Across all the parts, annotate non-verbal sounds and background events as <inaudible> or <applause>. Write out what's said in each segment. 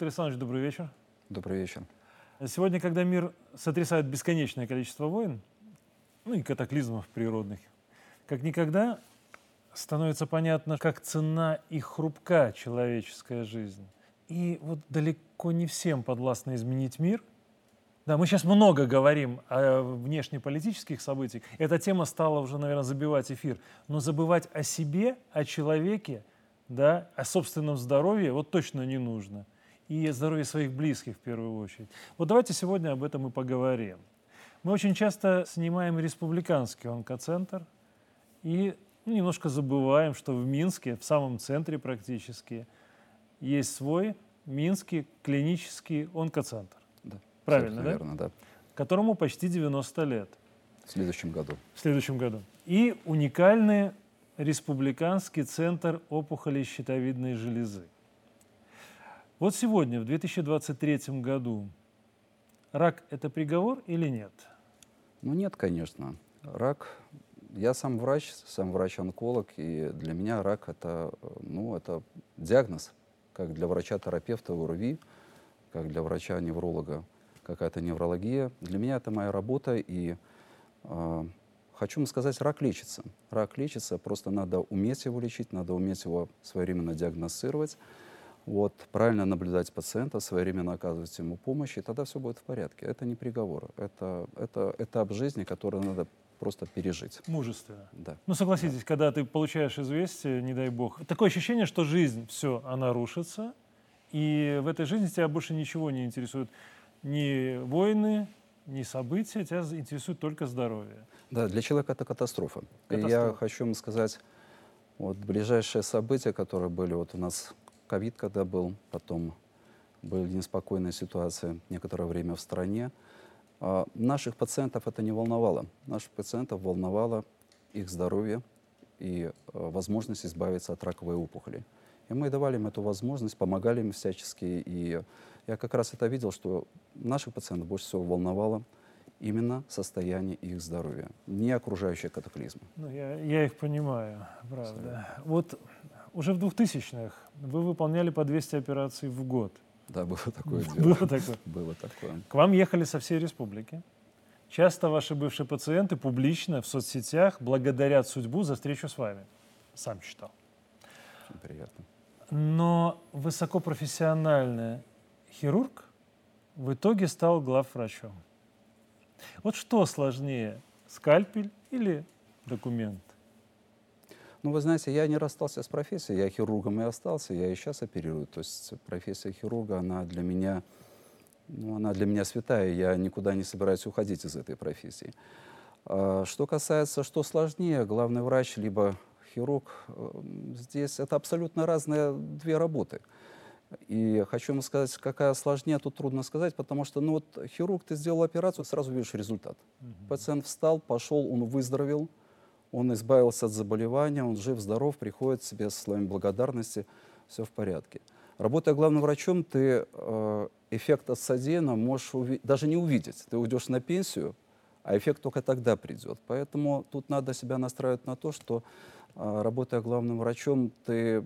Виктор Александрович, добрый вечер. Добрый вечер. Сегодня, когда мир сотрясает бесконечное количество войн, ну и катаклизмов природных, как никогда становится понятно, как цена и хрупка человеческая жизнь. И вот далеко не всем подвластно изменить мир. Да, мы сейчас много говорим о внешнеполитических событиях. Эта тема стала уже, наверное, забивать эфир. Но забывать о себе, о человеке, да, о собственном здоровье вот точно не нужно и здоровье своих близких в первую очередь. Вот давайте сегодня об этом и поговорим. Мы очень часто снимаем республиканский онкоцентр и ну, немножко забываем, что в Минске, в самом центре практически, есть свой Минский клинический онкоцентр. Да. Правильно, да? Верно, да. Которому почти 90 лет. В следующем году. В следующем году. И уникальный республиканский центр опухолей щитовидной железы. Вот сегодня, в 2023 году, рак – это приговор или нет? Ну нет, конечно. Рак, я сам врач, сам врач-онколог, и для меня рак это, ну, это диагноз, как для врача-терапевта УРВИ, как для врача-невролога какая-то неврология. Для меня это моя работа, и э, хочу вам сказать, рак лечится. Рак лечится, просто надо уметь его лечить, надо уметь его своевременно диагностировать вот, правильно наблюдать пациента, своевременно оказывать ему помощь, и тогда все будет в порядке. Это не приговор, это, это этап жизни, который надо просто пережить. Мужественно. Да. Ну, согласитесь, да. когда ты получаешь известие, не дай бог, такое ощущение, что жизнь, все, она рушится, и в этой жизни тебя больше ничего не интересует. Ни войны, ни события, тебя интересует только здоровье. Да, для человека это катастрофа. катастрофа. И я хочу вам сказать, вот ближайшие события, которые были вот у нас ковид, когда был, потом были неспокойные ситуации некоторое время в стране. А наших пациентов это не волновало. Наших пациентов волновало их здоровье и а, возможность избавиться от раковой опухоли. И мы давали им эту возможность, помогали им всячески. И я как раз это видел, что наших пациентов больше всего волновало именно состояние их здоровья, не окружающие катаклизмы. Ну, я, я их понимаю, правда. Вот уже в 2000-х вы выполняли по 200 операций в год. Да, было такое дело. Было такое. Было такое. К вам ехали со всей республики. Часто ваши бывшие пациенты публично в соцсетях благодарят судьбу за встречу с вами. Сам читал. Очень приятно. Но высокопрофессиональный хирург в итоге стал главврачом. Вот что сложнее, скальпель или документ? Ну, вы знаете, я не расстался с профессией, я хирургом и остался, я и сейчас оперирую. То есть профессия хирурга, она для меня, ну, она для меня святая, я никуда не собираюсь уходить из этой профессии. А, что касается, что сложнее, главный врач либо хирург, э, здесь это абсолютно разные две работы. И хочу ему сказать, какая сложнее, тут трудно сказать, потому что, ну вот, хирург, ты сделал операцию, сразу видишь результат. Пациент встал, пошел, он выздоровел, он избавился от заболевания, он жив, здоров, приходит себе со словами благодарности, все в порядке. Работая главным врачом, ты э, эффект от содеянного можешь даже не увидеть. Ты уйдешь на пенсию, а эффект только тогда придет. Поэтому тут надо себя настраивать на то, что э, работая главным врачом, ты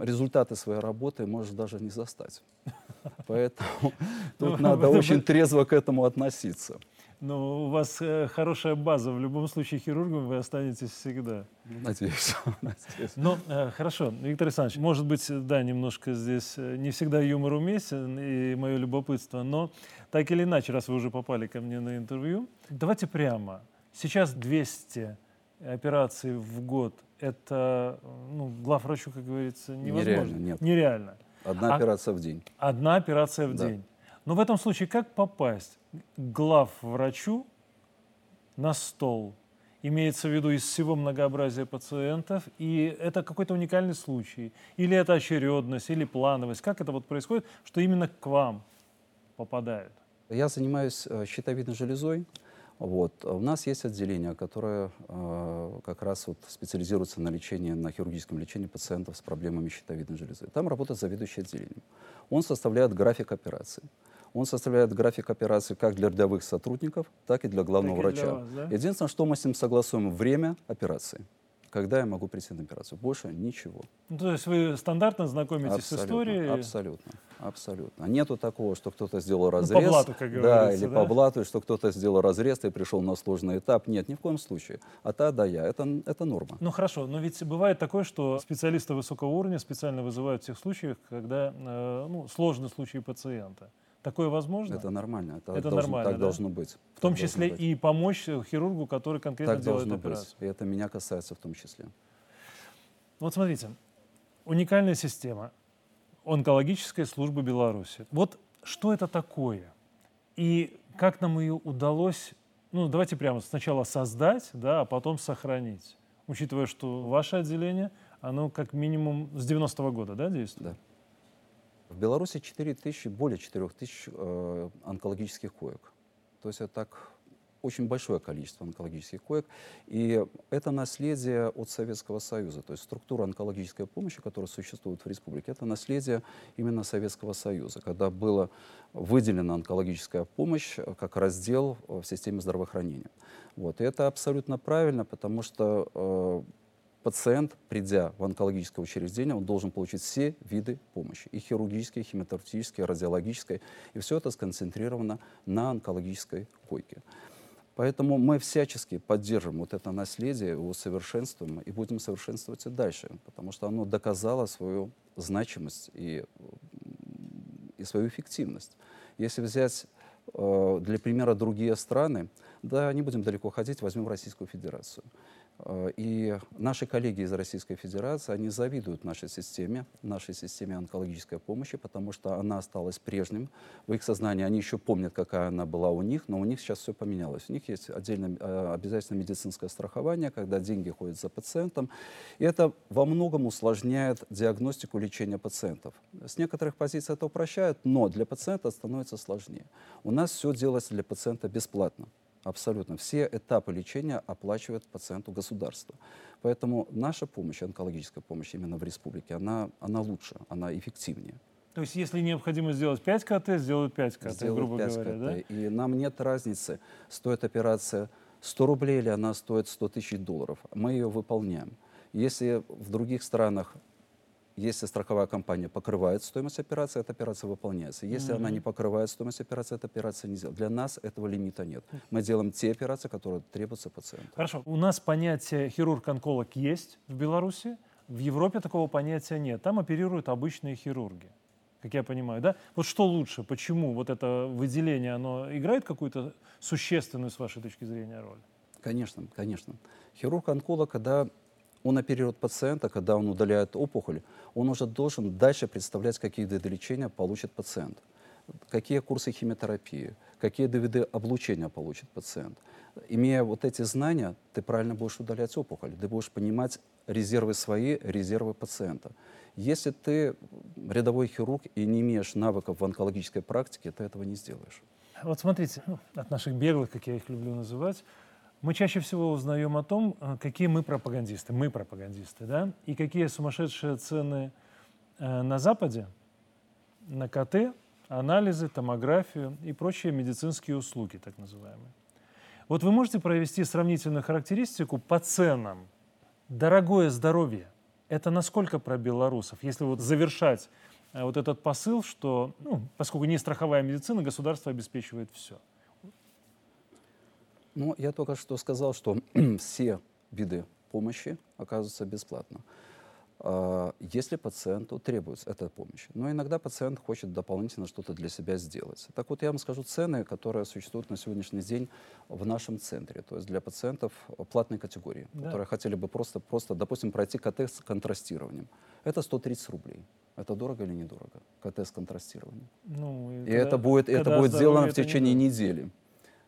результаты своей работы можешь даже не застать. <laughs> Поэтому тут ну, надо очень трезво к этому относиться. Но у вас э, хорошая база. В любом случае хирургом вы останетесь всегда. Надеюсь. <laughs> надеюсь. Но э, хорошо, Виктор Александрович, может быть, да, немножко здесь э, не всегда юмор уместен и мое любопытство, но так или иначе, раз вы уже попали ко мне на интервью, давайте прямо. Сейчас 200 операций в год. Это, ну, главврачу, как говорится, невозможно. Нереально, нет. Нереально. Одна а, операция в день. Одна операция в Да. день. Но в этом случае как попасть главврачу на стол? Имеется в виду из всего многообразия пациентов, и это какой-то уникальный случай, или это очередность, или плановость. Как это вот происходит, что именно к вам попадают? Я занимаюсь э, щитовидной железой. Вот. У нас есть отделение, которое э, как раз вот специализируется на лечении, на хирургическом лечении пациентов с проблемами щитовидной железы. Там работает заведующий отделением. Он составляет график операций. Он составляет график операций как для рядовых сотрудников, так и для главного Так и для врача. вас, да? Единственное, что мы с ним согласуем, время операции. когда я могу прийти на операцию. Больше ничего. Ну, то есть вы стандартно знакомитесь абсолютно, с историей? Абсолютно, абсолютно. Нету такого, что кто-то сделал разрез. Ну, по блату, как говорится. Да, или да? по блату, что кто-то сделал разрез и пришел на сложный этап. Нет, ни в коем случае. А та, да, я. Это, это норма. Ну хорошо, но ведь бывает такое, что специалисты высокого уровня специально вызывают в тех случаях, когда э, ну, сложный случай пациента. Такое возможно? Это нормально. Это, это должно, нормально, так да? должно быть. В том так числе и помочь хирургу, который конкретно так делает должно операцию. Быть. И это меня касается в том числе. Вот смотрите, уникальная система онкологической службы Беларуси. Вот что это такое? И как нам ее удалось, ну давайте прямо сначала создать, да, а потом сохранить? Учитывая, что ваше отделение, оно как минимум с 90-го года, да, действует? Да. В Беларуси 4 тысячи, более 4 тысяч э, онкологических коек. То есть это так очень большое количество онкологических коек. И это наследие от Советского Союза. То есть структура онкологической помощи, которая существует в республике, это наследие именно Советского Союза, когда была выделена онкологическая помощь как раздел в системе здравоохранения. Вот. И это абсолютно правильно, потому что э, пациент, придя в онкологическое учреждение, он должен получить все виды помощи. И хирургической, и химиотерапевтической, и радиологической. И все это сконцентрировано на онкологической койке. Поэтому мы всячески поддержим вот это наследие, его совершенствуем и будем совершенствовать и дальше, потому что оно доказало свою значимость и, и свою эффективность. Если взять э, для примера другие страны, да, не будем далеко ходить, возьмем Российскую Федерацию. Э, и наши коллеги из Российской Федерации, они завидуют нашей системе, нашей системе онкологической помощи, потому что она осталась прежним. В их сознании они еще помнят, какая она была у них, но у них сейчас все поменялось. У них есть отдельно э, обязательно медицинское страхование, когда деньги ходят за пациентом. И это во многом усложняет диагностику лечения пациентов. С некоторых позиций это упрощает, но для пациента становится сложнее. У нас все делается для пациента бесплатно. Абсолютно. Все этапы лечения оплачивает пациенту государство. Поэтому наша помощь, онкологическая помощь именно в республике, она, она лучше, она эффективнее. То есть, если необходимо сделать 5 КТ, сделают 5 КТ, сделают грубо 5 говоря, КТ. да? И нам нет разницы, стоит операция 100 рублей или она стоит 100 тысяч долларов. Мы ее выполняем. Если в других странах если страховая компания покрывает стоимость операции, эта операция выполняется. Если mm-hmm. она не покрывает стоимость операции, эта операция не сделана. Для нас этого лимита нет. Мы делаем те операции, которые требуются пациенту. Хорошо. У нас понятие хирург-онколог есть в Беларуси. В Европе такого понятия нет. Там оперируют обычные хирурги как я понимаю, да? Вот что лучше, почему вот это выделение, оно играет какую-то существенную, с вашей точки зрения, роль? Конечно, конечно. Хирург-онколог, когда он оперирует пациента, когда он удаляет опухоль, он уже должен дальше представлять, какие виды лечения получит пациент, какие курсы химиотерапии, какие виды облучения получит пациент. Имея вот эти знания, ты правильно будешь удалять опухоль, ты будешь понимать резервы свои, резервы пациента. Если ты рядовой хирург и не имеешь навыков в онкологической практике, ты этого не сделаешь. Вот смотрите, ну, от наших беглых, как я их люблю называть, мы чаще всего узнаем о том, э, какие мы пропагандисты, мы пропагандисты, да, и какие сумасшедшие цены э, на Западе на КТ, анализы, томографию и прочие медицинские услуги, так называемые. Вот вы можете провести сравнительную характеристику по ценам. Дорогое здоровье – это насколько про белорусов? Если вот завершать э, вот этот посыл, что, ну, поскольку не страховая медицина, государство обеспечивает все – ну, я только что сказал, что <clears throat> все виды помощи оказываются бесплатно, а, если пациенту требуется эта помощь. Но иногда пациент хочет дополнительно что-то для себя сделать. Так вот, я вам скажу цены, которые существуют на сегодняшний день в нашем центре, то есть для пациентов платной категории, да. которые хотели бы просто, просто, допустим, пройти КТ с контрастированием. Это 130 рублей. Это дорого или недорого? КТ с контрастированием. Ну, и, и когда, это будет, это будет сделано в течение недели.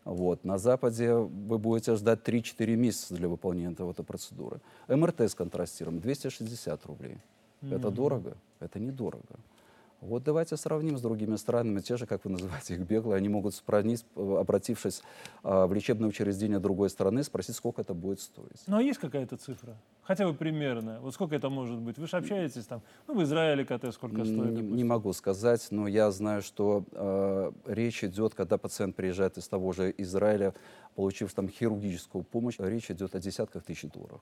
Вот. На Западе вы будете ждать 3-4 месяца для выполнения этого, этой процедуры. МРТ с контрастиром 260 рублей. Mm-hmm. Это дорого? Это недорого. Вот давайте сравним с другими странами, те же, как вы называете их, беглые, они могут сравнить, обратившись а, в лечебное учреждение другой страны, спросить, сколько это будет стоить. Ну а есть какая-то цифра? Хотя бы примерно. Вот сколько это может быть? Вы же общаетесь там, ну в Израиле КТ сколько стоит? Не, не могу сказать, но я знаю, что э, речь идет, когда пациент приезжает из того же Израиля, получив там хирургическую помощь, речь идет о десятках тысяч долларов.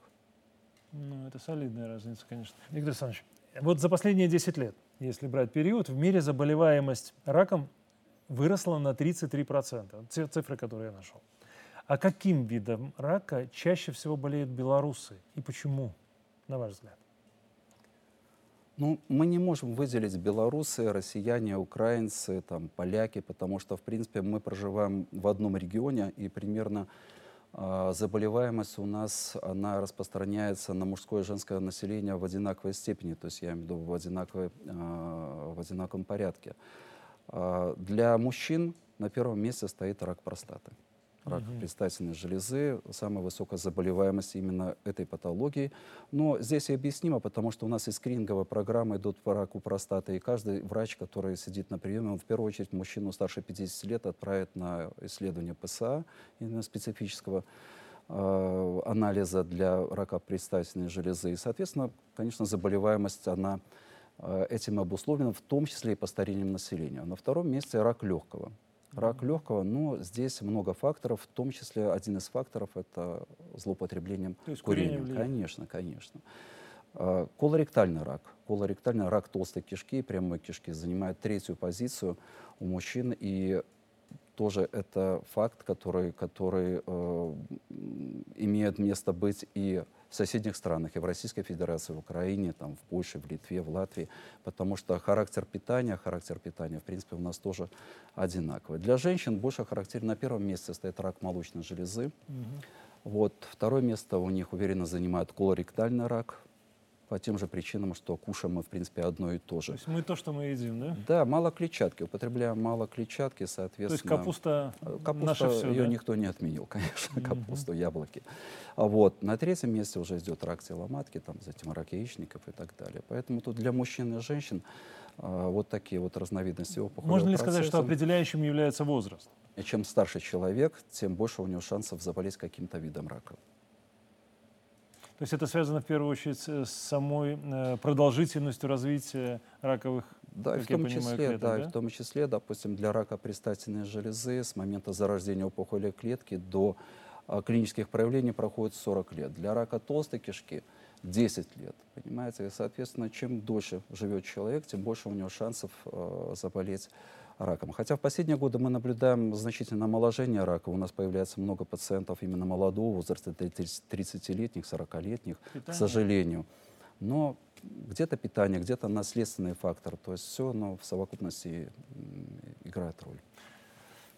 Ну, это солидная разница, конечно. Виктор Александрович, вот за последние 10 лет, если брать период, в мире заболеваемость раком выросла на 33%. Цифры, которые я нашел. А каким видом рака чаще всего болеют белорусы и почему, на ваш взгляд? Ну, мы не можем выделить белорусы, россияне, украинцы, там, поляки, потому что, в принципе, мы проживаем в одном регионе, и примерно заболеваемость у нас, она распространяется на мужское и женское население в одинаковой степени, то есть я имею в виду в, одинаковой, э, в одинаковом порядке. Э, для мужчин на первом месте стоит рак простаты рак угу. предстательной железы, самая высокая заболеваемость именно этой патологии. Но здесь и объяснимо, потому что у нас и скрининговая программа идут по раку простаты, и каждый врач, который сидит на приеме, он в первую очередь мужчину старше 50 лет отправит на исследование ПСА, именно специфического э, анализа для рака предстательной железы. И, соответственно, конечно, заболеваемость, она э, этим обусловлена, в том числе и по старением населения. На втором месте рак легкого рак легкого, но здесь много факторов, в том числе один из факторов это злоупотреблением То есть курением. Курение конечно, конечно. А, колоректальный рак. Колоректальный рак толстой кишки, прямой кишки, занимает третью позицию у мужчин. И тоже это факт, который, который э, имеет место быть и в соседних странах, и в Российской Федерации, в Украине, там, в Польше, в Литве, в Латвии, потому что характер питания, характер питания, в принципе, у нас тоже одинаковый. Для женщин больше характерен на первом месте стоит рак молочной железы. Угу. Вот, второе место у них уверенно занимает колоректальный рак, по тем же причинам, что кушаем мы, в принципе, одно и то же. То есть мы то, что мы едим, да? Да, мало клетчатки. Употребляем мало клетчатки, соответственно... То есть капуста, э, капуста наше все, ее да? никто не отменил, <laughs> конечно, mm-hmm. капусту, яблоки. А вот на третьем месте уже идет рак тела матки, там, затем рак яичников и так далее. Поэтому тут для мужчин и женщин а, вот такие вот разновидности опухолевого Можно ли процесса. сказать, что определяющим является возраст? И чем старше человек, тем больше у него шансов заболеть каким-то видом рака. То есть это связано в первую очередь с самой э, продолжительностью развития раковых да, как в том понимаю, числе, клеток, да, да? в том числе, допустим, для рака предстательной железы с момента зарождения опухоли клетки до а, клинических проявлений проходит 40 лет. Для рака толстой кишки 10 лет, понимаете? И, соответственно, чем дольше живет человек, тем больше у него шансов э, заболеть раком. Хотя в последние годы мы наблюдаем значительное омоложение рака. У нас появляется много пациентов именно молодого возраста, 30-летних, 40-летних, к сожалению. Но где-то питание, где-то наследственный фактор. То есть все оно в совокупности играет роль.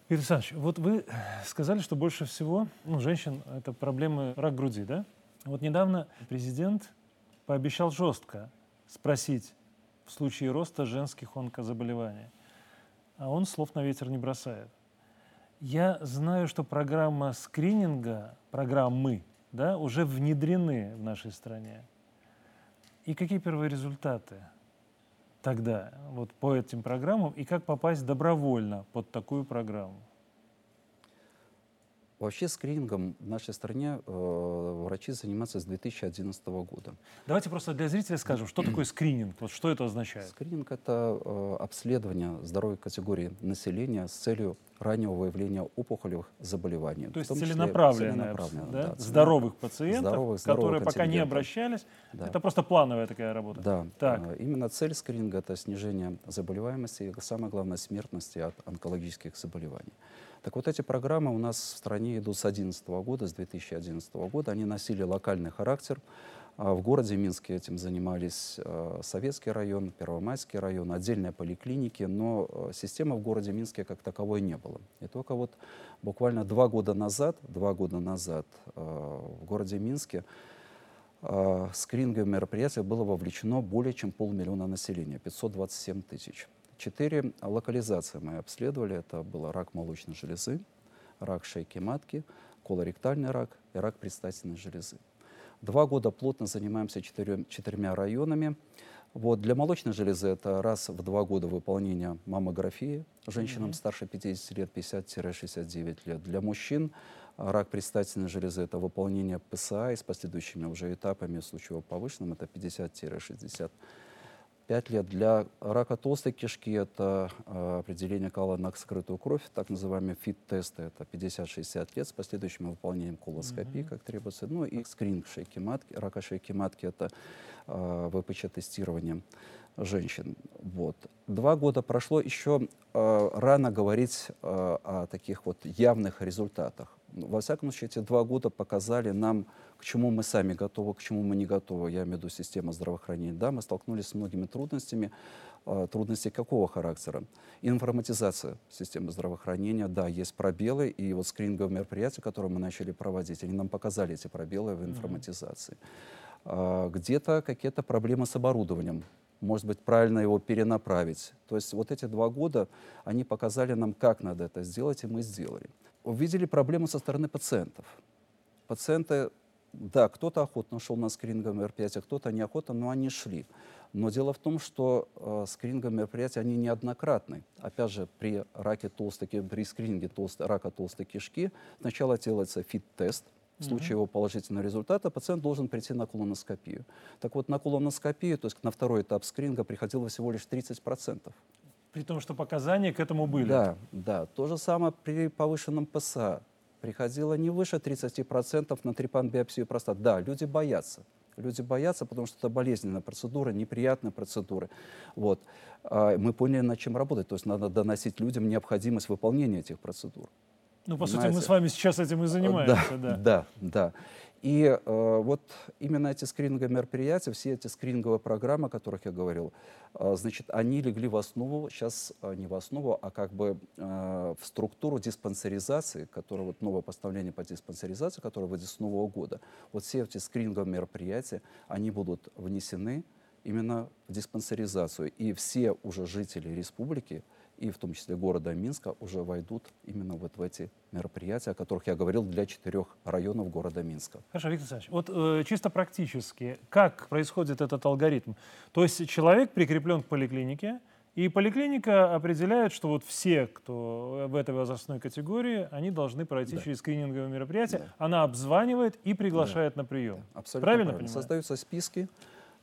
Игорь Александрович, вот вы сказали, что больше всего ну, женщин это проблемы рак груди, да? Вот недавно президент пообещал жестко спросить в случае роста женских онкозаболеваний а он слов на ветер не бросает. Я знаю, что программа скрининга, программы, да, уже внедрены в нашей стране. И какие первые результаты тогда вот по этим программам и как попасть добровольно под такую программу? Вообще скринингом в нашей стране э, врачи занимаются с 2011 года. Давайте просто для зрителей скажем, что такое скрининг, вот что это означает? Скрининг — это э, обследование здоровой категории населения с целью раннего выявления опухолевых заболеваний. То есть целенаправленное, целенаправленное да? Да, здоровых пациентов, здоровых, здоровых которые пока не обращались. Да. Это просто плановая такая работа. Да. Так. Э, именно цель скрининга — это снижение заболеваемости и, самое главное, смертности от онкологических заболеваний. Так вот, эти программы у нас в стране идут с 2011 года, с 2011 года. Они носили локальный характер. А в городе Минске этим занимались э, Советский район, Первомайский район, отдельные поликлиники, но э, системы в городе Минске как таковой не было. И только вот буквально два года назад, два года назад в городе Минске скрининговое мероприятие было вовлечено более чем полмиллиона населения, 527 тысяч. Четыре локализации мы обследовали. Это был рак молочной железы, рак шейки матки, колоректальный рак и рак предстательной железы. Два года плотно занимаемся четырем, четырьмя районами. Вот, для молочной железы это раз в два года выполнение маммографии женщинам mm-hmm. старше 50 лет, 50-69 лет. Для мужчин рак предстательной железы это выполнение ПСА и с последующими уже этапами в случае повышенным это 50-60 5 лет. Для рака толстой кишки это э, определение кала на скрытую кровь, так называемые фит-тесты. Это 50-60 лет с последующим выполнением колоскопии, mm-hmm. как требуется. Ну и скрининг шейки матки, рака шейки матки это э, ВПЧ-тестирование женщин. Вот. Два года прошло, еще э, рано говорить э, о таких вот явных результатах. Во всяком случае, эти два года показали нам, к чему мы сами готовы, к чему мы не готовы. Я имею в виду система здравоохранения. Да, мы столкнулись с многими трудностями. Э, трудности какого характера? Информатизация системы здравоохранения. Да, есть пробелы, и вот скрининговые мероприятия, которые мы начали проводить, они нам показали эти пробелы в информатизации. Mm-hmm. Где-то какие-то проблемы с оборудованием может быть, правильно его перенаправить. То есть вот эти два года, они показали нам, как надо это сделать, и мы сделали. Увидели проблему со стороны пациентов. Пациенты, да, кто-то охотно шел на скрининговые мероприятия, кто-то неохотно, но они шли. Но дело в том, что э, скрининговые мероприятия, они неоднократны. Опять же, при раке толстой, при скрининге толстой, рака толстой кишки сначала делается фит-тест, в случае его положительного результата пациент должен прийти на колоноскопию. Так вот, на колоноскопию, то есть на второй этап скрининга, приходило всего лишь 30%. При том, что показания к этому были. Да, да. То же самое при повышенном ПСА. Приходило не выше 30% на трепан-биопсию простаты. Да, люди боятся. Люди боятся, потому что это болезненная процедура, неприятная процедура. Вот. А мы поняли, над чем работать. То есть надо доносить людям необходимость выполнения этих процедур. Ну, по сути, мы с вами сейчас этим и занимаемся. Да, да, да. да. И э, вот именно эти скрининговые мероприятия, все эти скрининговые программы, о которых я говорил, э, значит, они легли в основу, сейчас э, не в основу, а как бы э, в структуру диспансеризации, которая вот новое постановление по диспансеризации, которое выйдет с Нового года. Вот все эти скрининговые мероприятия, они будут внесены именно в диспансеризацию. И все уже жители республики, и в том числе города Минска уже войдут именно вот в эти мероприятия, о которых я говорил для четырех районов города Минска. Хорошо, Виктор Александрович, вот э, чисто практически, как происходит этот алгоритм? То есть человек прикреплен к поликлинике, и поликлиника определяет, что вот все, кто в этой возрастной категории, они должны пройти да. через скрининговое мероприятие. Да. Она обзванивает и приглашает да. на прием. Да. Абсолютно правильно, правильно. Создаются списки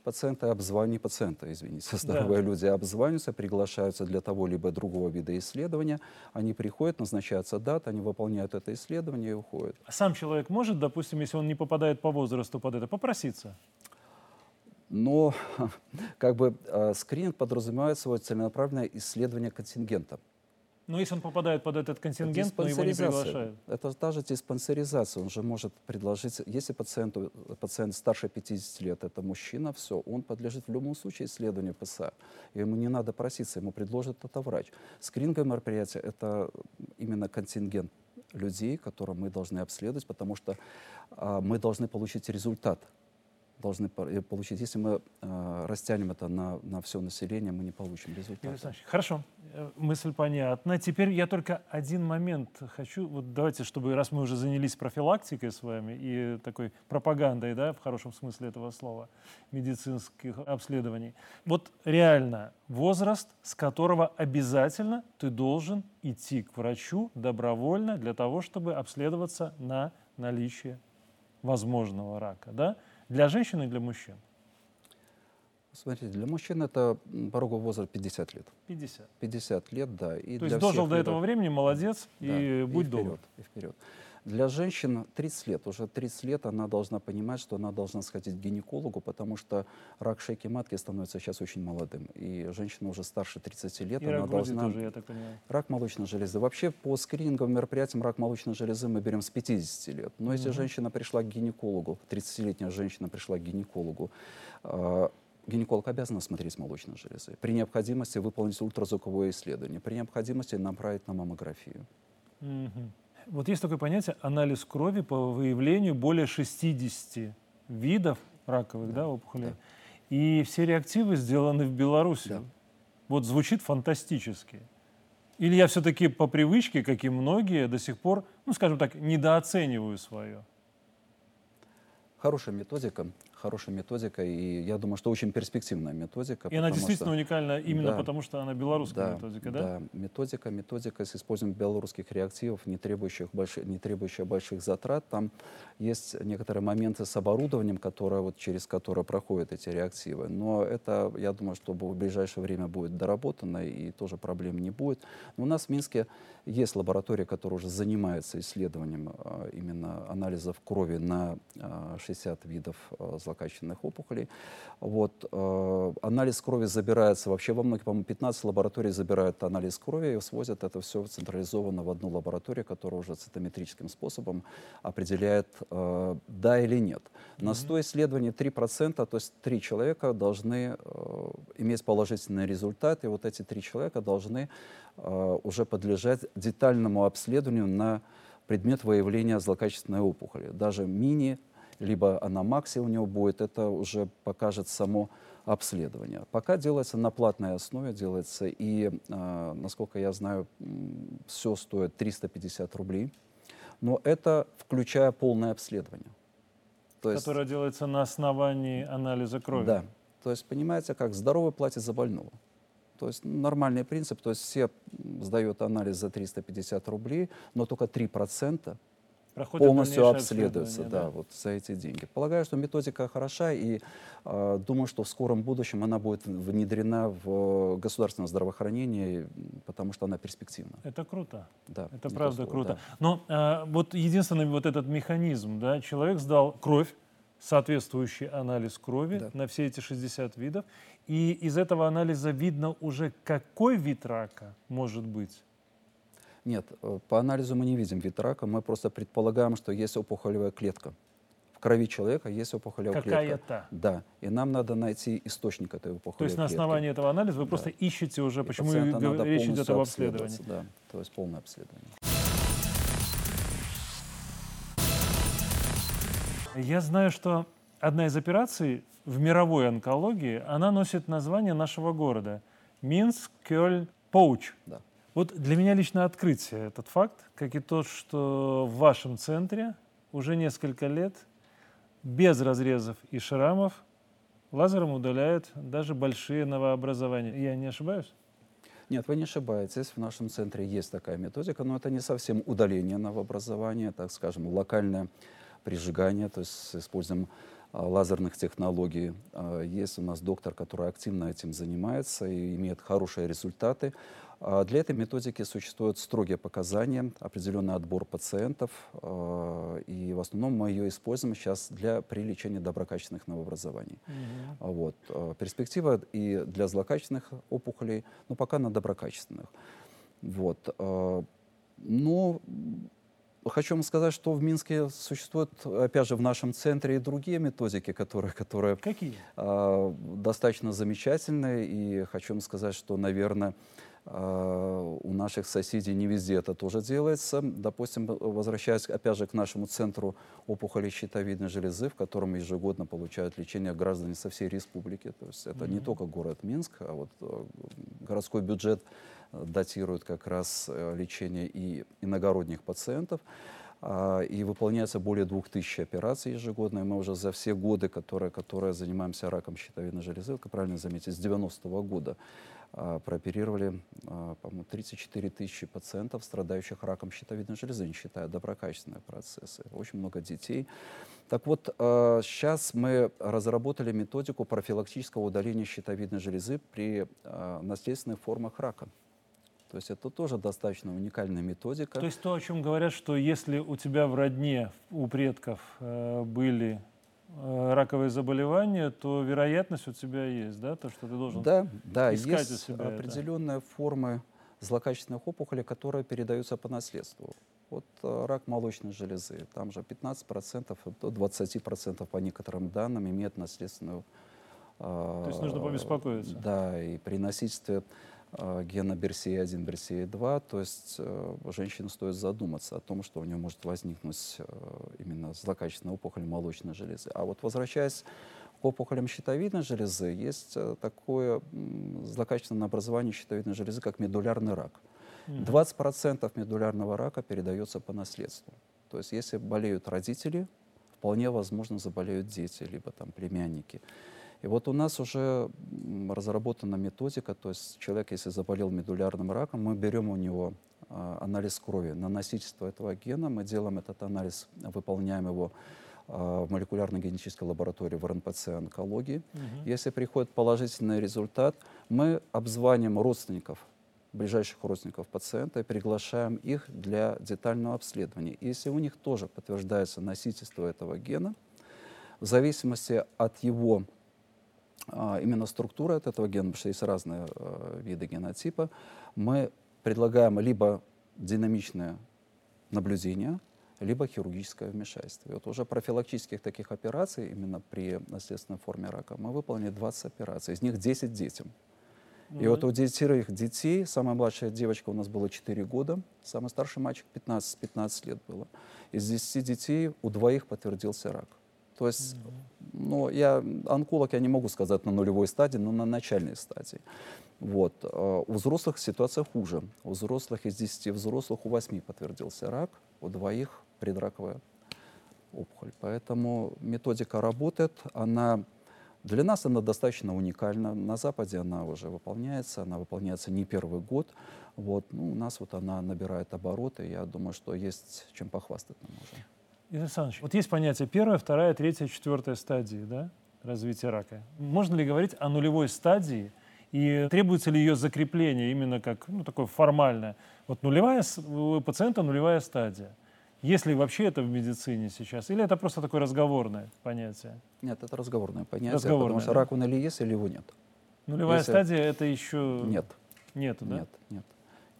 пациенты обзвани пациента, извините, <laughs> здоровые да. люди обзваниваются, приглашаются для того либо другого вида исследования, они приходят, назначается дата, они выполняют это исследование и уходят. А сам человек может, допустим, если он не попадает по возрасту под это, попроситься? Но <laughs> как бы э, скрининг подразумевает свое целенаправленное исследование контингента. Но если он попадает под этот контингент, но его не приглашают. Это та же диспансеризация. Он же может предложить, если пациенту, пациент старше 50 лет, это мужчина, все, он подлежит в любом случае исследованию ПСА. Ему не надо проситься, ему предложит это врач. Скрининговое мероприятие — это именно контингент людей, которые мы должны обследовать, потому что а, мы должны получить результат должны э, получить. Если мы э, растянем это на, на все население, мы не получим результата. Хорошо, э, мысль понятна. Теперь я только один момент хочу. Вот давайте, чтобы раз мы уже занялись профилактикой с вами и такой пропагандой, да, в хорошем смысле этого слова, медицинских обследований. Вот реально возраст, с которого обязательно ты должен идти к врачу добровольно для того, чтобы обследоваться на наличие возможного рака, да? Для женщин и для мужчин? Смотрите, для мужчин это пороговый возраст 50 лет. 50? 50 лет, да. И То есть дожил до этого времени, молодец, да, и будь и вперед, добр. И вперед. Для женщин 30 лет, уже 30 лет она должна понимать, что она должна сходить к гинекологу, потому что рак шейки матки становится сейчас очень молодым. И женщина уже старше 30 лет, и она рак должна... тоже, я так понимаю. Рак молочной железы. Вообще по скрининговым мероприятиям рак молочной железы мы берем с 50 лет. Но если угу. женщина пришла к гинекологу, 30-летняя женщина пришла к гинекологу, э, гинеколог обязан осмотреть молочные железы. При необходимости выполнить ультразвуковое исследование. При необходимости направить на маммографию. Угу. Вот есть такое понятие анализ крови по выявлению более 60 видов раковых да, опухолей. Да. И все реактивы сделаны в Беларуси. Да. Вот звучит фантастически. Или я все-таки по привычке, как и многие, до сих пор, ну, скажем так, недооцениваю свое? Хорошая методика, хорошая методика, и я думаю, что очень перспективная методика. И она действительно что... уникальна именно да, потому, что она белорусская да, методика, да? Да, методика, методика с использованием белорусских реактивов, не требующих, больших, не требующих больших затрат. Там есть некоторые моменты с оборудованием, которое, вот, через которое проходят эти реактивы. Но это, я думаю, что в ближайшее время будет доработано, и тоже проблем не будет. Но у нас в Минске есть лаборатория, которая уже занимается исследованием а, именно анализов крови на 60 а, видов а, злокачественных опухолей. Вот, анализ крови забирается вообще во многих, по-моему, 15 лабораторий забирают анализ крови и свозят это все централизованно в одну лабораторию, которая уже цитометрическим способом определяет, да или нет. На 100 исследований 3%, то есть 3 человека должны иметь положительный результат, и вот эти 3 человека должны уже подлежать детальному обследованию на предмет выявления злокачественной опухоли. Даже мини, либо она макси у него будет, это уже покажет само обследование. Пока делается на платной основе, делается, и, э, насколько я знаю, все стоит 350 рублей, но это включая полное обследование. То есть, Которое делается на основании анализа крови. Да. То есть, понимаете, как здоровый платит за больного. То есть нормальный принцип, то есть все сдают анализ за 350 рублей, но только 3% Проходит полностью обследуется да, да, вот за эти деньги. Полагаю, что методика хороша, и э, думаю, что в скором будущем она будет внедрена в государственное здравоохранение, потому что она перспективна. Это круто. Да, это правда слово, круто. Да. Но э, вот единственный вот этот механизм, да, человек сдал кровь, соответствующий анализ крови да. на все эти 60 видов. И из этого анализа видно уже, какой вид рака может быть. Нет, э, по анализу мы не видим вид рака, мы просто предполагаем, что есть опухолевая клетка. В крови человека есть опухолевая Какая клетка. Какая-то? Да, и нам надо найти источник этой опухолевой То есть на основании клетки. этого анализа вы да. просто ищете уже, и почему речь идет об обследовании. Да, то есть полное обследование. Я знаю, что одна из операций в мировой онкологии, она носит название нашего города. Минск, Кёльн, Поуч. Да. Вот для меня лично открытие этот факт, как и то, что в вашем центре уже несколько лет без разрезов и шрамов лазером удаляют даже большие новообразования. Я не ошибаюсь? Нет, вы не ошибаетесь. В нашем центре есть такая методика, но это не совсем удаление новообразования, так скажем, локальное прижигания, то есть с использованием а, лазерных технологий. А, есть у нас доктор, который активно этим занимается и имеет хорошие результаты. А, для этой методики существуют строгие показания, определенный отбор пациентов, и в основном мы ее используем сейчас для при лечении доброкачественных новообразований. Mm-hmm. Вот. Перспектива и для злокачественных опухолей, но пока на доброкачественных. Вот. Но Хочу вам сказать, что в Минске существуют, опять же, в нашем центре и другие методики, которые, которые Какие? Э, достаточно замечательные. И хочу вам сказать, что, наверное, у наших соседей не везде это тоже делается. Допустим, возвращаясь опять же к нашему центру опухоли щитовидной железы, в котором ежегодно получают лечение граждане со всей республики. То есть это mm-hmm. не только город Минск, а вот э, городской бюджет датируют как раз э, лечение и иногородних пациентов. А, и выполняется более 2000 операций ежегодно. И мы уже за все годы, которые, которые занимаемся раком щитовидной железы, как правильно заметить, с 90-го года прооперировали, а, по-моему, 34 тысячи пациентов, страдающих раком щитовидной железы, не считая доброкачественные процессы. Очень много детей. Так вот, сейчас мы разработали методику профилактического удаления щитовидной железы при наследственных формах рака. То есть это тоже достаточно уникальная методика. То есть то, о чем говорят, что если у тебя в родне, у предков э, были раковые заболевания, то вероятность у тебя есть, да, то, что ты должен да, да, искать есть у себя определенные это. формы злокачественных опухолей, которые передаются по наследству. Вот э, рак молочной железы, там же 15% до 20% по некоторым данным имеет наследственную то есть нужно побеспокоиться. Да, и при носительстве Э, гена BRCA1, BRCA2, то есть э, женщине стоит задуматься о том, что у нее может возникнуть э, именно злокачественная опухоль молочной железы. А вот возвращаясь к опухолям щитовидной железы, есть такое злокачественное образование щитовидной железы, как медулярный рак. 20% медулярного рака передается по наследству. То есть если болеют родители, вполне возможно заболеют дети, либо там племянники. И вот у нас уже разработана методика, то есть человек, если заболел медулярным раком, мы берем у него э, анализ крови на носительство этого гена, мы делаем этот анализ, выполняем его в молекулярно-генетической лаборатории в РНПЦ онкологии. Угу. Если приходит положительный результат, мы обзваниваем родственников ближайших родственников пациента и приглашаем их для детального обследования. Если у них тоже подтверждается носительство этого гена, в зависимости от его а, именно структуры от этого гена, потому что есть разные а, виды генотипа, мы предлагаем либо динамичное наблюдение, либо хирургическое вмешательство. И вот уже профилактических таких операций, именно при наследственной форме рака, мы выполнили 20 операций, из них 10 детям. И вот у десятерых детей, самая младшая девочка у нас была 4 года, самый старший мальчик 15-15 лет было. Из 10 детей у двоих подтвердился рак. То есть, ну, я онколог, я не могу сказать на нулевой стадии, но на начальной стадии. Вот. А у взрослых ситуация хуже. У взрослых из 10 взрослых у 8 подтвердился рак, у двоих предраковая опухоль. Поэтому методика работает, она для нас она достаточно уникальна. На Западе она уже выполняется, она выполняется не первый год. Вот. Ну, у нас вот она набирает обороты. Я думаю, что есть чем похвастать нам уже. Игорь Александрович, вот есть понятие первая, вторая, третья, четвертая стадии да, развития рака. Можно ли говорить о нулевой стадии и требуется ли ее закрепление именно как ну, такое формальное? Вот нулевая, у пациента нулевая стадия. Есть ли вообще это в медицине сейчас? Или это просто такое разговорное понятие? Нет, это разговорное понятие, разговорное, потому что да? рак он или есть, или его нет. Нулевая Если... стадия это еще... Нет. Нет, да? Нет, нет.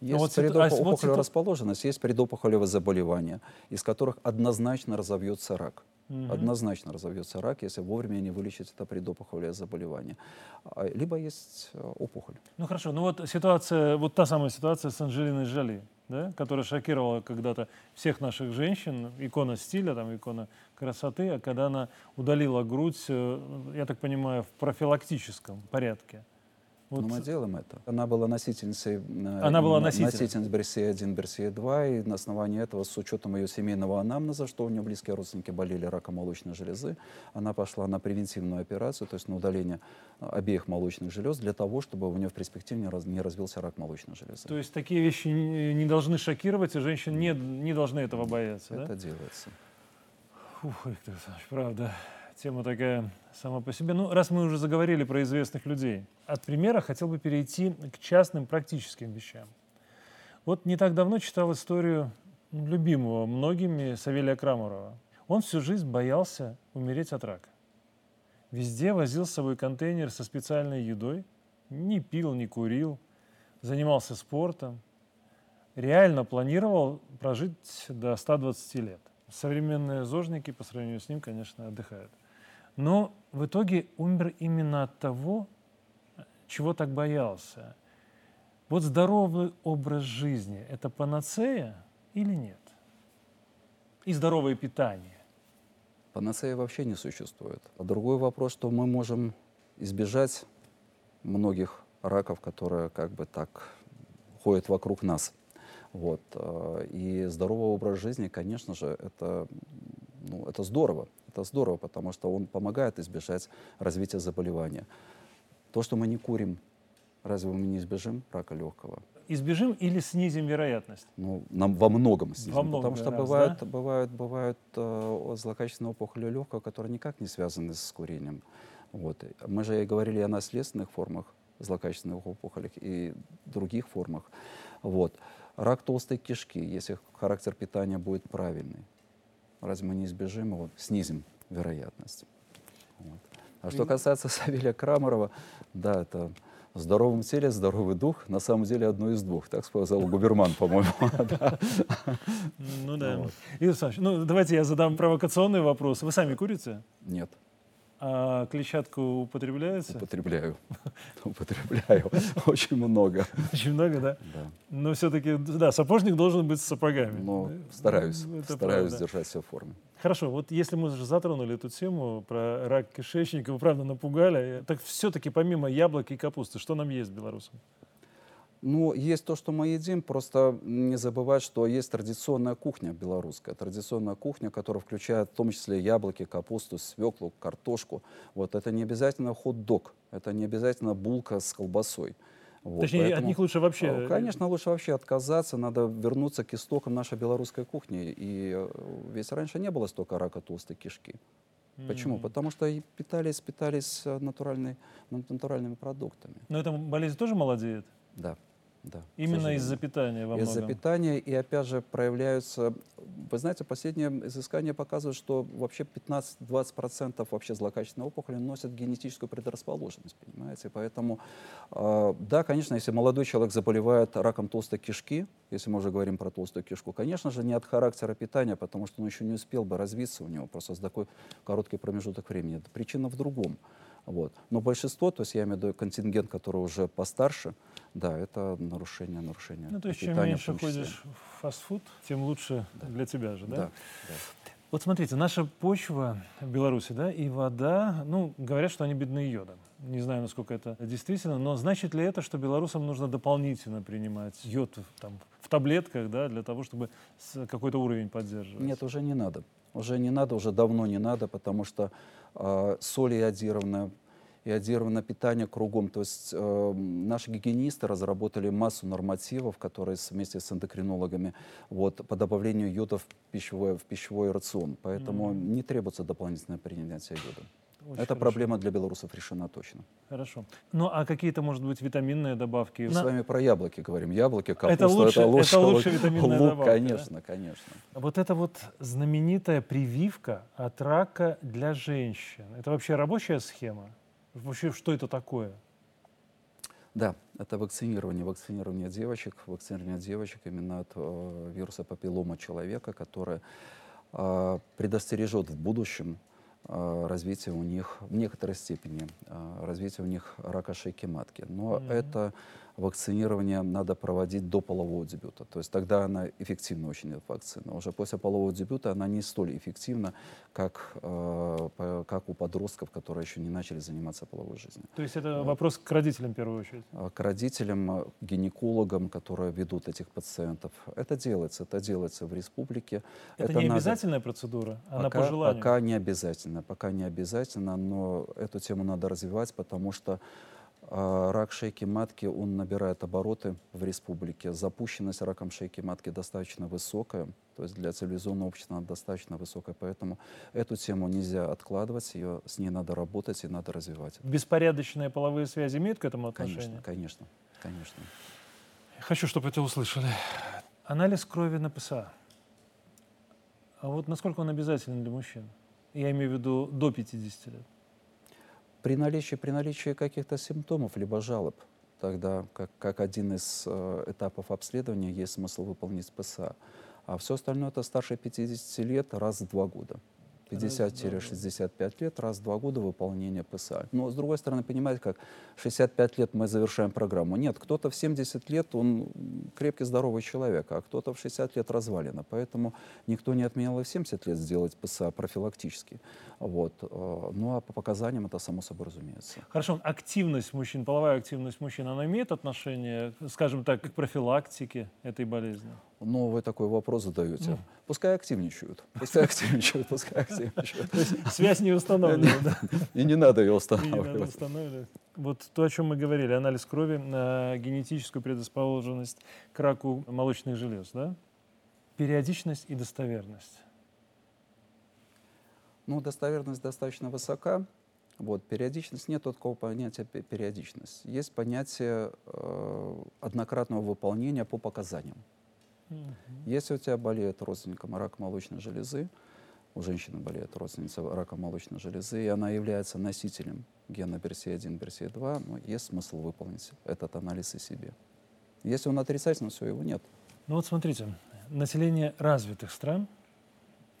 Ну есть вот предопухолевая вот расположенность, есть предопухолевое заболевание, из которых однозначно разовьется рак. Угу. Однозначно разовьется рак, если вовремя не вылечить это предопухолевое заболевание. А, либо есть э, опухоль. Ну хорошо, ну вот ситуация, вот та самая ситуация с Анджелиной Жоли, да, которая шокировала когда-то всех наших женщин, икона стиля, там, икона красоты, а когда она удалила грудь, э, я так понимаю, в профилактическом порядке. Вот. Но мы делаем это. Она была носительницей, э, Она была носительницей. носительницей Берсия-1, Берсия-2, и на основании этого, с учетом ее семейного анамнеза, что у нее близкие родственники болели раком молочной железы, она пошла на превентивную операцию, то есть на удаление э, обеих молочных желез, для того, чтобы у нее в перспективе не, раз, не развился рак молочной железы. То есть такие вещи не должны шокировать, и женщины не, не должны этого бояться, Это да? делается. Фух, Виктор Александрович, правда тема такая сама по себе. Ну, раз мы уже заговорили про известных людей, от примера хотел бы перейти к частным практическим вещам. Вот не так давно читал историю любимого многими Савелия Крамурова. Он всю жизнь боялся умереть от рака. Везде возил с собой контейнер со специальной едой, не пил, не курил, занимался спортом, реально планировал прожить до 120 лет. Современные зожники по сравнению с ним, конечно, отдыхают. Но в итоге умер именно от того, чего так боялся. Вот здоровый образ жизни – это панацея или нет? И здоровое питание. Панацея вообще не существует. А другой вопрос, что мы можем избежать многих раков, которые как бы так ходят вокруг нас. Вот. Э, и здоровый образ жизни, конечно же, это, ну, это здорово. Это здорово, потому что он помогает избежать развития заболевания. То, что мы не курим, разве мы не избежим рака легкого? Избежим или снизим вероятность? Ну, нам во многом снизим. Во многом потому что раз, бывают, да? бывают, бывают э, злокачественные опухоли легкого, которые никак не связаны с курением. Вот. Мы же и говорили о наследственных формах злокачественных опухолей и других формах. Вот. Рак толстой кишки, если характер питания будет правильный, разве мы не избежим его, снизим вероятность. Вот. А что касается <laughs> Савелия Крамарова, да, это в здоровом теле здоровый дух, на самом деле одно из двух, так сказал <laughs> Губерман, по-моему. <laughs> Ну да. Игорь ну давайте я задам провокационный вопрос. Вы сами курите? Нет. А клетчатку употребляется? Употребляю. <laughs> Употребляю. <laughs> Очень много. Очень много, да? Да. Но все-таки, да, сапожник должен быть с сапогами. Ну, стараюсь. Это стараюсь правда. держать все в форме. Хорошо, вот если мы уже затронули эту тему про рак кишечника, вы правда напугали, так все-таки помимо яблок и капусты, что нам есть белорусам? Ну, есть то, что мы едим, просто не забывать, что есть традиционная кухня белорусская, традиционная кухня, которая включает в том числе яблоки, капусту, свеклу, картошку. Вот это не обязательно хот-дог, это не обязательно булка с колбасой. Вот, Точнее, поэтому, от них лучше вообще... Э, конечно, лучше вообще отказаться, надо вернуться к истокам нашей белорусской кухни. И э, ведь раньше не было столько рака толстой кишки. Mm-hmm. Почему? Потому что питались, питались э, натуральной, натуральными продуктами. Но эта болезнь тоже молодеет? Да. Да, Именно из-за питания во Из-за питания, и опять же проявляются... Вы знаете, последнее изыскание показывает, что вообще 15-20% вообще злокачественной опухоли носят генетическую предрасположенность, понимаете? Поэтому, э, да, конечно, если молодой человек заболевает раком толстой кишки, если мы уже говорим про толстую кишку, конечно же, не от характера питания, потому что он еще не успел бы развиться у него просто за такой короткий промежуток времени. Причина в другом. Вот. Но большинство, то есть я имею в виду контингент, который уже постарше, да, это нарушение, нарушение. Ну, то есть чем меньше ходишь в фастфуд, тем лучше да. для тебя же, да? Да. да. Вот смотрите, наша почва в Беларуси, да, и вода, ну, говорят, что они бедны йодом. Не знаю, насколько это действительно, но значит ли это, что белорусам нужно дополнительно принимать йод там, в таблетках, да, для того, чтобы какой-то уровень поддерживать? Нет, уже не надо. Уже не надо, уже давно не надо, потому что э, соль иодированная, иодированное питание кругом. То есть э, наши гигиенисты разработали массу нормативов, которые вместе с эндокринологами вот, по добавлению йода в пищевой, в пищевой рацион. Поэтому mm-hmm. не требуется дополнительное принятие йода. Очень Эта хорошо. проблема для белорусов решена точно. Хорошо. Ну, а какие-то, может быть, витаминные добавки? Мы На... с вами про яблоки говорим. Яблоки, капуста, это лучше, это лучше, это лучше витаминная лук, добавка. Конечно, да? конечно. Вот это вот знаменитая прививка от рака для женщин. Это вообще рабочая схема? Вообще, что это такое? Да, это вакцинирование, вакцинирование девочек, вакцинирование девочек именно от э, вируса папиллома человека, который э, предостережет в будущем развитие у них, в некоторой степени, э, развитие у них рака шейки матки. Но mm-hmm. это вакцинирование надо проводить до полового дебюта. То есть тогда она эффективна очень, эта вакцина. Уже после полового дебюта она не столь эффективна, как, э, как у подростков, которые еще не начали заниматься половой жизнью. То есть это вот. вопрос к родителям в первую очередь? А, к родителям, э, гинекологам, которые ведут этих пациентов. Это делается, это делается в республике. Это, это не надо... обязательная процедура, она пока, по желанию? Пока не обязательно, пока не обязательно, но эту тему надо развивать, потому что рак шейки матки, он набирает обороты в республике. Запущенность раком шейки матки достаточно высокая, то есть для цивилизованного общества она достаточно высокая, поэтому эту тему нельзя откладывать, ее, с ней надо работать и надо развивать. Беспорядочные половые связи имеют к этому отношение? Конечно, конечно, конечно. Хочу, чтобы это услышали. Анализ крови на ПСА. А вот насколько он обязателен для мужчин? Я имею в виду до 50 лет. При наличии, при наличии каких-то симптомов либо жалоб, тогда как, как один из э, этапов обследования есть смысл выполнить ПСА. А все остальное это старше 50 лет раз в два года. 50-65 лет, раз в два года выполнения ПСА. Но, с другой стороны, понимаете, как 65 лет мы завершаем программу. Нет, кто-то в 70 лет, он крепкий, здоровый человек, а кто-то в 60 лет развалина. Поэтому никто не отменял и в 70 лет сделать ПСА профилактически. Вот. Э, ну, а по показаниям это само собой разумеется. Хорошо, активность мужчин, половая активность мужчин, она имеет отношение, скажем так, к профилактике этой болезни? Ну, вы такой вопрос задаете. Ну. Пускай активничают. Пускай активничают, пускай активничают. Связь не установлена? <laughs> И не надо ее устанавливать. Вот то, о чем мы говорили, анализ крови на генетическую предрасположенность к раку молочных желез, да? Периодичность и достоверность. Ну, достоверность достаточно высока. Вот, периодичность нет такого понятия периодичность. Есть понятие э, однократного выполнения по показаниям. Угу. Если у тебя болеет родственником рак молочной железы, у женщины болеет родственница рака молочной железы, и она является носителем гена BRCA1, BRCA2, ну, есть смысл выполнить этот анализ и себе. Если он отрицательный, все, его нет. Ну вот смотрите, население развитых стран,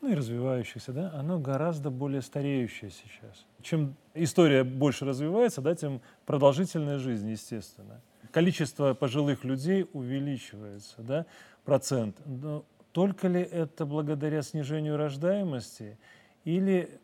ну и развивающихся, да, оно гораздо более стареющее сейчас. Чем история больше развивается, да, тем продолжительная жизнь, естественно. Количество пожилых людей увеличивается, да процент. Но только ли это благодаря снижению рождаемости или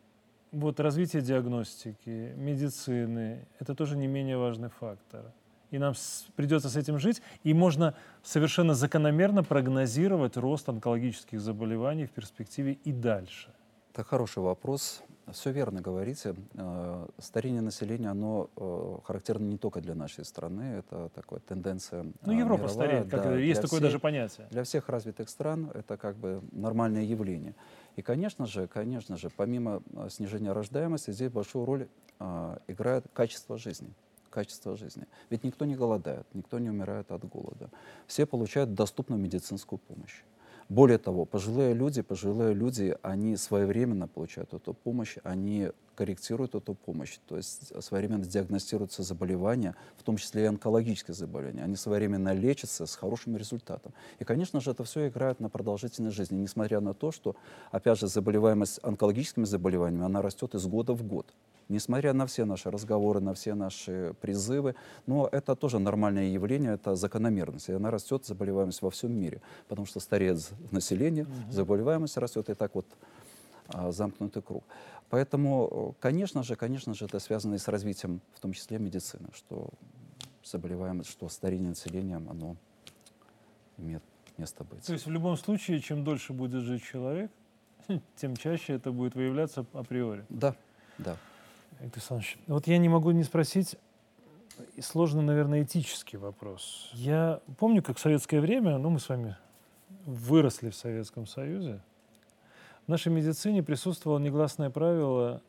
вот развитие диагностики, медицины, это тоже не менее важный фактор. и нам придется с этим жить, и можно совершенно закономерно прогнозировать рост онкологических заболеваний в перспективе и дальше? Это хороший вопрос. Все верно говорите. Э, старение населения, оно э, характерно не только для нашей страны, это такая тенденция Ну, Европа мировая. стареет, как да, есть такое даже понятие. Для всех развитых стран это как бы нормальное явление. И, конечно же, конечно же, помимо снижения рождаемости, здесь большую роль играет качество жизни качество жизни. Ведь никто не голодает, никто не умирает от голода. Все получают доступную медицинскую помощь. Более того, пожилые люди, пожилые люди, они своевременно получают эту помощь, они корректируют эту помощь, то есть своевременно диагностируются заболевания, в том числе и онкологические заболевания. Они своевременно лечатся с хорошим результатом. И, конечно же, это все играет на продолжительность жизни, несмотря на то, что, опять же, заболеваемость онкологическими заболеваниями, она растет из года в год несмотря на все наши разговоры, на все наши призывы. Но это тоже нормальное явление, это закономерность. И она растет, заболеваемость во всем мире, потому что стареет население, угу. заболеваемость растет, и так вот а, замкнутый круг. Поэтому, конечно же, конечно же, это связано и с развитием, в том числе медицины, что заболеваемость, что старение населения, оно имеет место быть. То есть в любом случае, чем дольше будет жить человек, <laughs> тем чаще это будет выявляться априори. Да, да. Виктор Александрович, вот я не могу не спросить сложный, наверное, этический вопрос. Я помню, как в советское время, ну, мы с вами выросли в Советском Союзе, в нашей медицине присутствовало негласное правило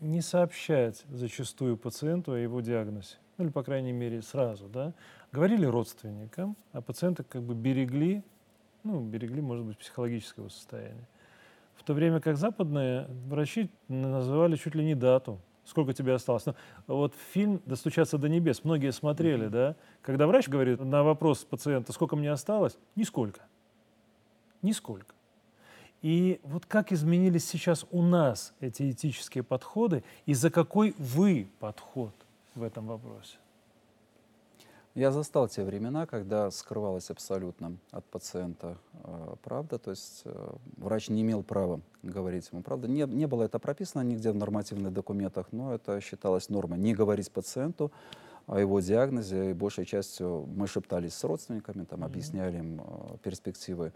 не сообщать зачастую пациенту о его диагнозе. Ну, или, по крайней мере, сразу, да. Говорили родственникам, а пациенты как бы берегли, ну, берегли, может быть, психологического состояния. В то время как западные врачи называли чуть ли не дату сколько тебе осталось. Ну, вот фильм «Достучаться до небес» многие смотрели, mm-hmm. да? Когда врач говорит на вопрос пациента, сколько мне осталось, нисколько. Нисколько. И вот как изменились сейчас у нас эти этические подходы, и за какой вы подход в этом вопросе? Я застал те времена, когда скрывалась абсолютно от пациента э, правда, то есть э, врач не имел права говорить ему правду. Не, не было это прописано нигде в нормативных документах, но это считалось нормой. Не говорить пациенту о его диагнозе, и большей частью мы шептались с родственниками, там, mm-hmm. объясняли им э, перспективы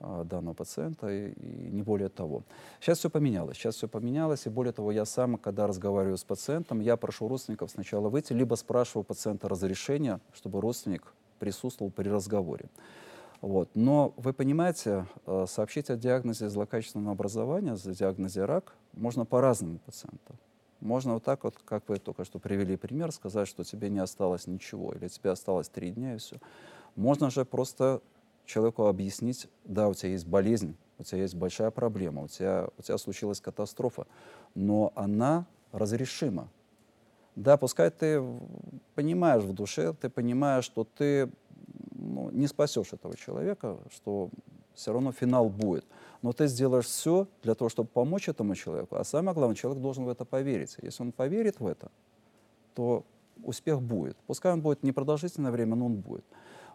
данного пациента и, и не более того. Сейчас все поменялось, сейчас все поменялось, и более того, я сам, когда разговариваю с пациентом, я прошу родственников сначала выйти, либо спрашиваю пациента разрешения, чтобы родственник присутствовал при разговоре. Вот. Но вы понимаете, э, сообщить о диагнозе злокачественного образования, о диагнозе рак, можно по-разному пациенту. Можно вот так вот, как вы только что привели пример, сказать, что тебе не осталось ничего, или тебе осталось три дня и все. Можно же просто человеку объяснить, да, у тебя есть болезнь, у тебя есть большая проблема, у тебя, у тебя случилась катастрофа, но она разрешима. Да, пускай ты понимаешь в душе, ты понимаешь, что ты ну, не спасешь этого человека, что все равно финал будет. Но ты сделаешь все для того, чтобы помочь этому человеку. А самое главное, человек должен в это поверить. Если он поверит в это, то успех будет. Пускай он будет непродолжительное время, но он будет.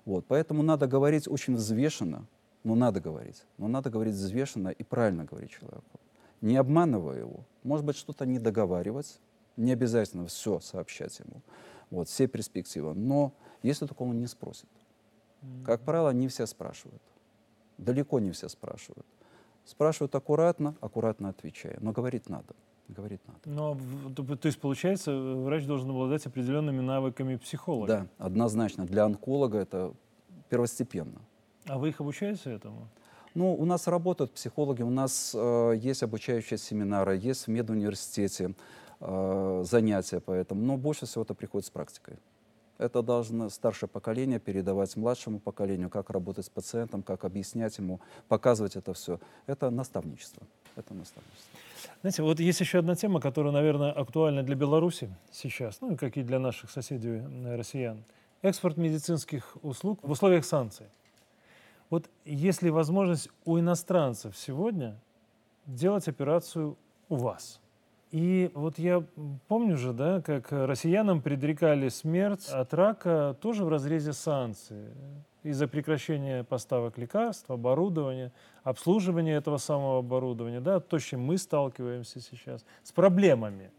Вот, поэтому надо говорить очень взвешенно, но надо говорить. Но надо говорить взвешенно и правильно говорить человеку. Не обманывая его. Может быть, что-то не договаривать, не обязательно все сообщать ему. Вот, все перспективы. Но если только он не спросит. Как правило, не все спрашивают. Далеко не все спрашивают. Спрашивают аккуратно, аккуратно отвечая. Но говорить надо говорить надо. Но, то есть, получается, врач должен обладать определенными навыками психолога? Да, однозначно. Для онколога это первостепенно. А вы их обучаете этому? Ну, у нас работают психологи, у нас э, есть обучающие семинары, есть в медуниверситете э, занятия по этому, но больше всего это приходит с практикой. Это должно старшее поколение передавать младшему поколению, как работать с пациентом, как объяснять ему, показывать это все. Это наставничество. Это наставничество. Знаете, вот есть еще одна тема, которая, наверное, актуальна для Беларуси сейчас, ну и как и для наших соседей э, россиян. Экспорт медицинских услуг в условиях санкций. Вот есть ли возможность у иностранцев сегодня делать операцию у вас? И вот я помню же, да, как россиянам предрекали смерть от рака тоже в разрезе санкций из-за прекращения поставок лекарств, оборудования, обслуживания этого самого оборудования, да, то, с чем мы сталкиваемся сейчас, с проблемами.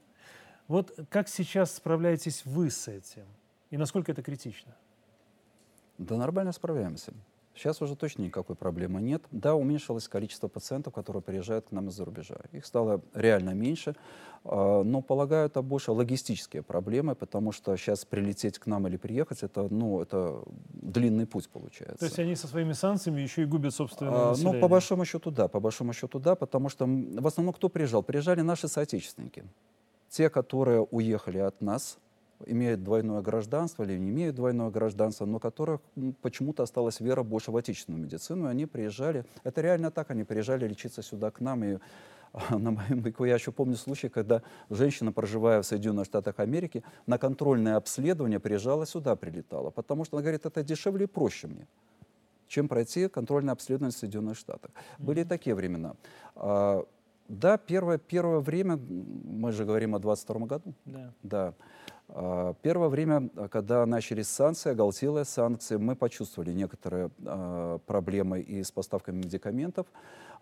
Вот как сейчас справляетесь вы с этим? И насколько это критично? Да нормально справляемся. Сейчас уже точно никакой проблемы нет. Да, уменьшилось количество пациентов, которые приезжают к нам из-за рубежа. Их стало реально меньше, а, но, полагаю, это больше логистические проблемы, потому что сейчас прилететь к нам или приехать, это, ну, это длинный путь получается. То есть они со своими санкциями еще и губят собственное а, население? Ну, по большому счету, да, по большому счету, да, потому что в основном кто приезжал? Приезжали наши соотечественники. Те, которые уехали от нас, имеют двойное гражданство или не имеют двойное гражданство, но которых почему-то осталась вера больше в отечественную медицину, и они приезжали, это реально так, они приезжали лечиться сюда к нам, и <laughs> на моем веку я еще помню случай, когда женщина, проживая в Соединенных Штатах Америки, на контрольное обследование приезжала сюда, прилетала, потому что она говорит, это дешевле и проще мне чем пройти контрольное обследование в Соединенных Штатах. Mm-hmm. Были и такие времена. А, да, первое, первое время, мы же говорим о 22 году. Да. да. А, первое время, когда начались санкции, оголтелые санкции, мы почувствовали некоторые э, проблемы и с поставками медикаментов,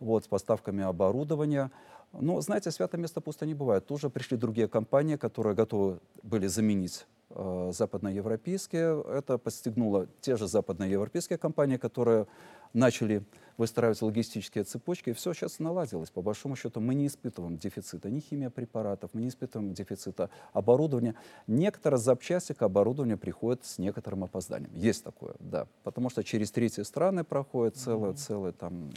вот, с поставками оборудования. Но, знаете, святое место пусто не бывает. Тоже пришли другие компании, которые готовы были заменить э, западноевропейские. Это подстегнуло те же западноевропейские компании, которые начали выстраивать логистические цепочки, и все сейчас наладилось. По большому счету мы не испытываем дефицита ни химия препаратов, мы не испытываем дефицита оборудования. Некоторые запчасти к оборудованию приходят с некоторым опозданием. Есть такое, да. Потому что через третьи страны проходит целое, целое там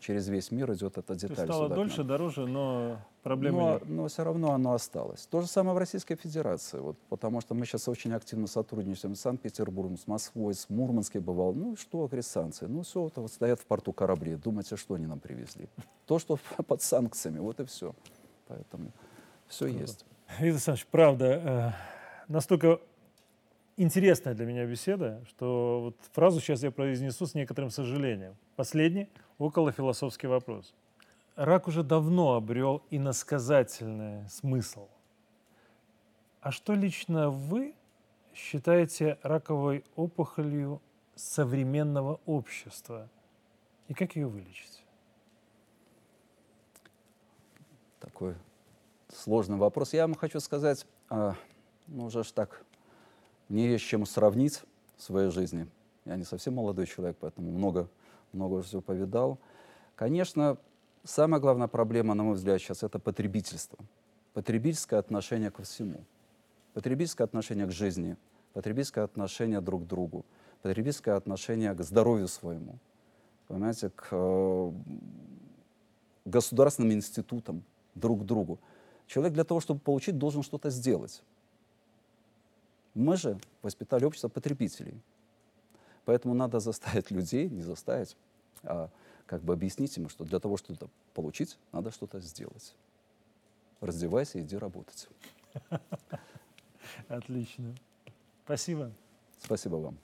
через весь мир идет эта деталь. стало сюда дольше, дороже, но проблемы но, нет. Но все равно оно осталось. То же самое в Российской Федерации, вот, потому что мы сейчас очень активно сотрудничаем с Санкт-Петербургом, с Москвой, с Мурманском бывал. Ну что, санкции? Ну все, это вот стоят в порту корабли. Думаете, что они нам привезли? То, что <laughs> под санкциями, вот и все. Поэтому все есть. Виктор Александрович, правда, э, настолько интересная для меня беседа, что вот фразу сейчас я произнесу с некоторым сожалением. Последний около философский вопрос. Рак уже давно обрел иносказательный смысл. А что лично вы считаете раковой опухолью современного общества? И как ее вылечить? Такой сложный вопрос. Я вам хочу сказать, а, ну уже ж так, мне есть чем сравнить в своей жизни. Я не совсем молодой человек, поэтому много много всего повидал. Конечно, самая главная проблема, на мой взгляд, сейчас это потребительство. Потребительское отношение ко всему. Потребительское отношение к жизни, потребительское отношение друг к другу, потребительское отношение к здоровью своему, понимаете, к э, государственным институтам, друг к другу. Человек для того, чтобы получить, должен что-то сделать. Мы же воспитали общество потребителей. Поэтому надо заставить людей, не заставить, а как бы объяснить им, что для того, чтобы что-то получить, надо что-то сделать. Раздевайся, иди работать. <laughs> Отлично. Спасибо. Спасибо вам.